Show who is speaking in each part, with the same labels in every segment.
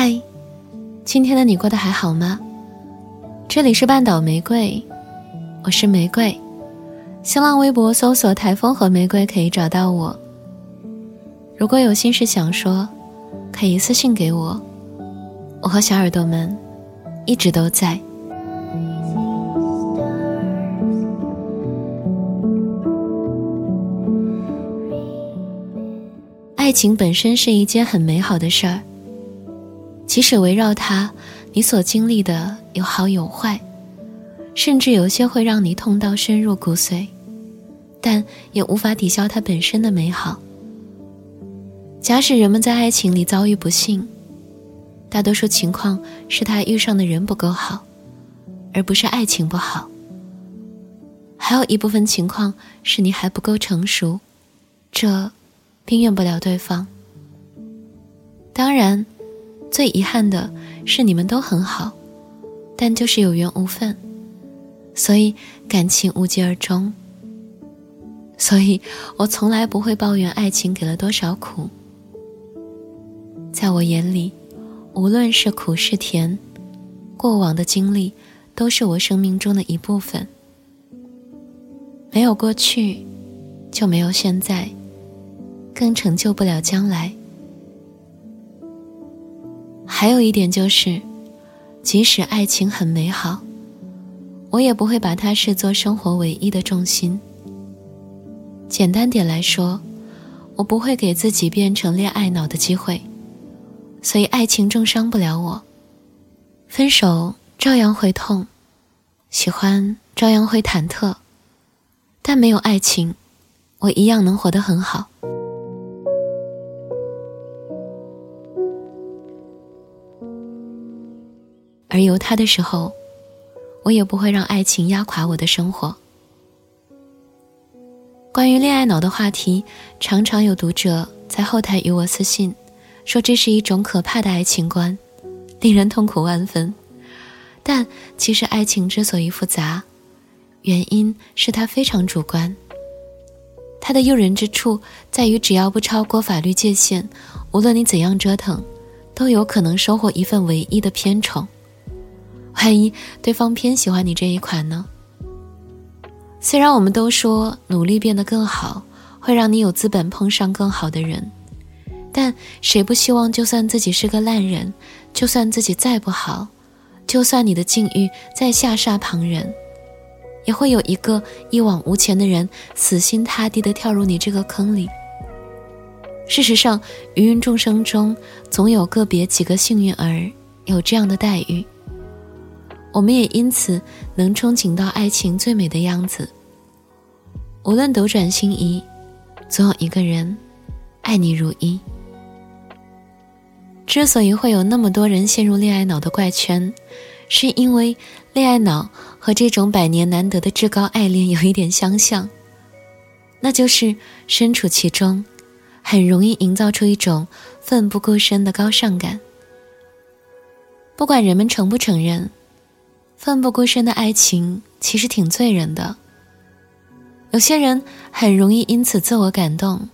Speaker 1: 嗨，今天的你过得还好吗？这里是半岛玫瑰，我是玫瑰。新浪微博搜索“台风和玫瑰”可以找到我。如果有心事想说，可以私信给我。我和小耳朵们一直都在。爱情本身是一件很美好的事儿，即使围绕它，你所经历的有好有坏，甚至有些会让你痛到深入骨髓，但也无法抵消它本身的美好。假使人们在爱情里遭遇不幸，大多数情况是他遇上的人不够好，而不是爱情不好。还有一部分情况是你还不够成熟，这。并怨不了对方。当然，最遗憾的是你们都很好，但就是有缘无分，所以感情无疾而终。所以我从来不会抱怨爱情给了多少苦。在我眼里，无论是苦是甜，过往的经历都是我生命中的一部分。没有过去，就没有现在。更成就不了将来。还有一点就是，即使爱情很美好，我也不会把它视作生活唯一的重心。简单点来说，我不会给自己变成恋爱脑的机会，所以爱情重伤不了我。分手照样会痛，喜欢照样会忐忑，但没有爱情，我一样能活得很好。而有他的时候，我也不会让爱情压垮我的生活。关于恋爱脑的话题，常常有读者在后台与我私信，说这是一种可怕的爱情观，令人痛苦万分。但其实爱情之所以复杂，原因是它非常主观。它的诱人之处在于，只要不超过法律界限，无论你怎样折腾，都有可能收获一份唯一的偏宠。万一对方偏喜欢你这一款呢？虽然我们都说努力变得更好会让你有资本碰上更好的人，但谁不希望就算自己是个烂人，就算自己再不好，就算你的境遇再下煞旁人，也会有一个一往无前的人死心塌地地跳入你这个坑里？事实上，芸芸众生中总有个别几个幸运儿有这样的待遇。我们也因此能憧憬到爱情最美的样子。无论斗转星移，总有一个人爱你如一。之所以会有那么多人陷入恋爱脑的怪圈，是因为恋爱脑和这种百年难得的至高爱恋有一点相像，那就是身处其中，很容易营造出一种奋不顾身的高尚感。不管人们承不承认。奋不顾身的爱情其实挺醉人的。有些人很容易因此自我感动，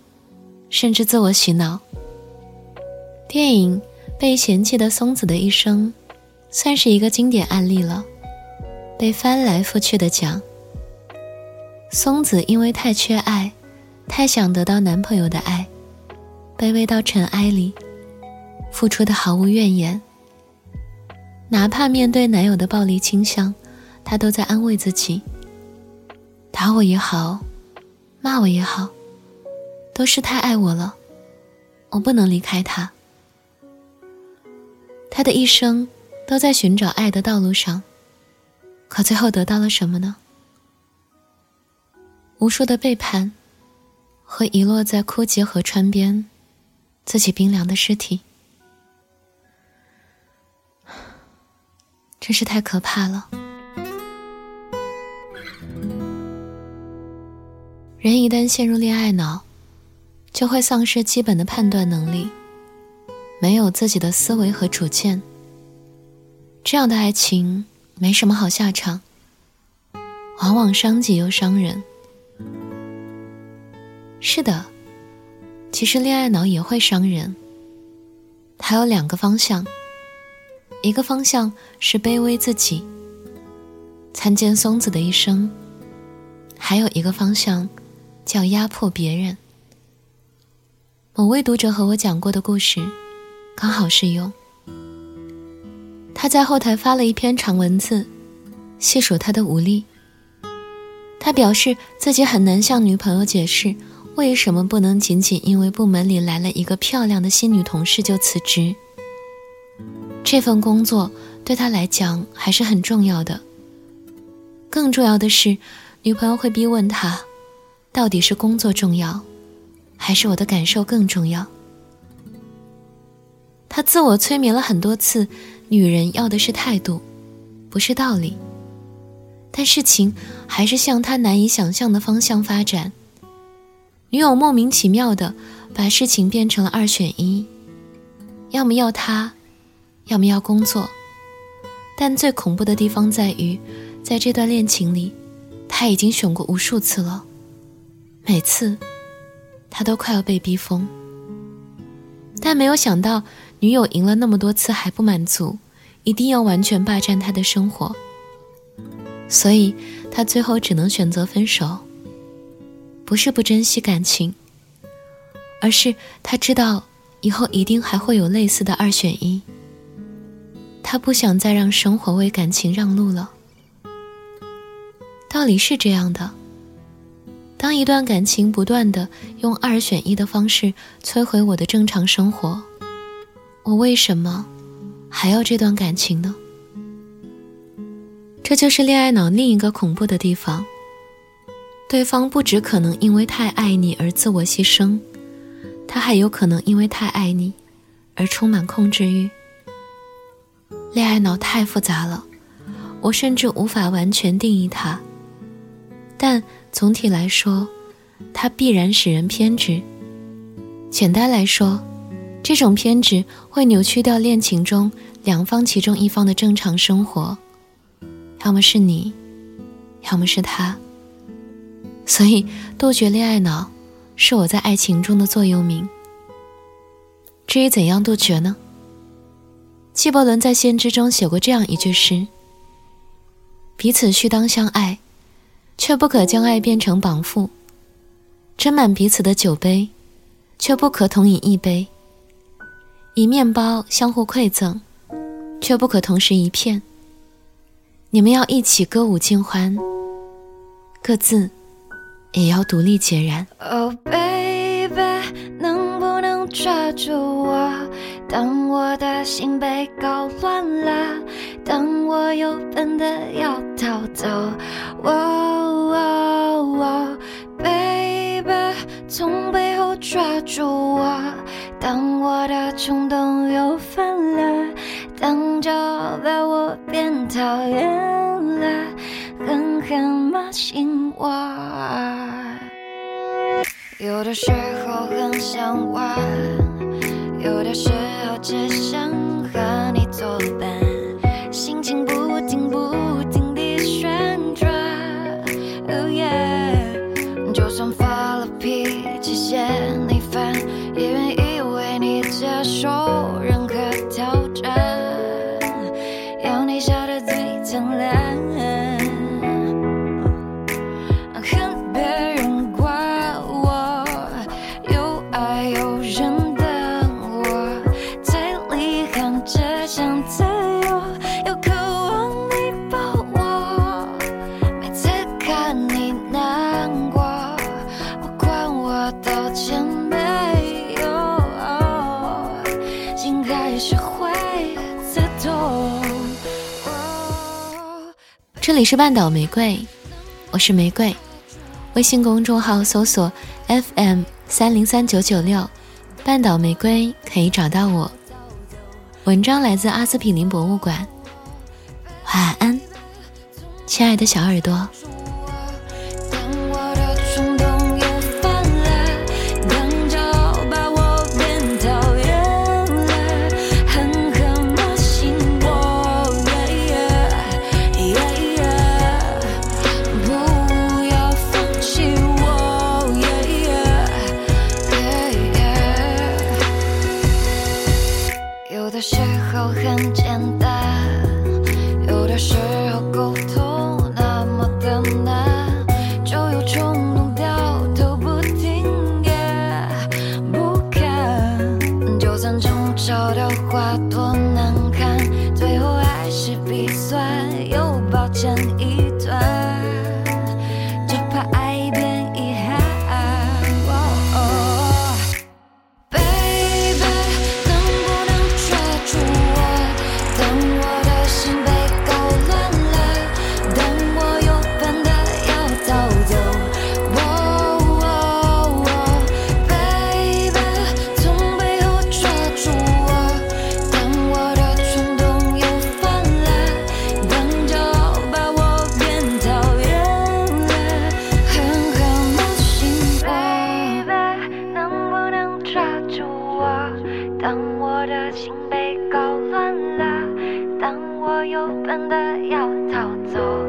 Speaker 1: 甚至自我洗脑。电影《被嫌弃的松子的一生》算是一个经典案例了，被翻来覆去的讲。松子因为太缺爱，太想得到男朋友的爱，卑微到尘埃里，付出的毫无怨言。哪怕面对男友的暴力倾向，她都在安慰自己：打我也好，骂我也好，都是太爱我了，我不能离开他。他的一生都在寻找爱的道路上，可最后得到了什么呢？无数的背叛，和遗落在枯竭河川边，自己冰凉的尸体。真是太可怕了！人一旦陷入恋爱脑，就会丧失基本的判断能力，没有自己的思维和主见。这样的爱情没什么好下场，往往伤己又伤人。是的，其实恋爱脑也会伤人，它有两个方向。一个方向是卑微自己，参见松子的一生；还有一个方向叫压迫别人。某位读者和我讲过的故事，刚好适用。他在后台发了一篇长文字，细数他的无力。他表示自己很难向女朋友解释，为什么不能仅仅因为部门里来了一个漂亮的新女同事就辞职。这份工作对他来讲还是很重要的。更重要的是，女朋友会逼问他，到底是工作重要？还是我的感受更重要。他自我催眠了很多次，女人要的是态度，不是道理。但事情还是向他难以想象的方向发展。女友莫名其妙的把事情变成了二选一，要么要他，要么要工作。但最恐怖的地方在于，在这段恋情里，他已经选过无数次了，每次。他都快要被逼疯，但没有想到女友赢了那么多次还不满足，一定要完全霸占他的生活，所以他最后只能选择分手。不是不珍惜感情，而是他知道以后一定还会有类似的二选一，他不想再让生活为感情让路了。道理是这样的。当一段感情不断的用二选一的方式摧毁我的正常生活，我为什么还要这段感情呢？这就是恋爱脑另一个恐怖的地方。对方不只可能因为太爱你而自我牺牲，他还有可能因为太爱你而充满控制欲。恋爱脑太复杂了，我甚至无法完全定义它，但。总体来说，它必然使人偏执。简单来说，这种偏执会扭曲掉恋情中两方其中一方的正常生活，要么是你，要么是他。所以，杜绝恋爱脑是我在爱情中的座右铭。至于怎样杜绝呢？纪伯伦在《先知》中写过这样一句诗：“彼此须当相爱。”却不可将爱变成绑缚，斟满彼此的酒杯，却不可同饮一杯；以面包相互馈赠，却不可同时一片。你们要一起歌舞尽欢，各自也要独立孑然。
Speaker 2: Oh baby，能不能抓住我？当我的心被搞乱了，当我又笨得要逃走。Baby，从背后抓住我。当我的冲动又犯了，当就把我变讨厌了，狠狠骂醒我。有的时候很想玩，有的时街巷
Speaker 1: 这里是半岛玫瑰，我是玫瑰。微信公众号搜索 FM 三零三九九六，半岛玫瑰可以找到我。文章来自阿司匹林博物馆。晚安，亲爱的小耳朵。
Speaker 2: 找到话多难堪最后还是笔酸又抱歉被搞乱了，但我又笨得要逃走。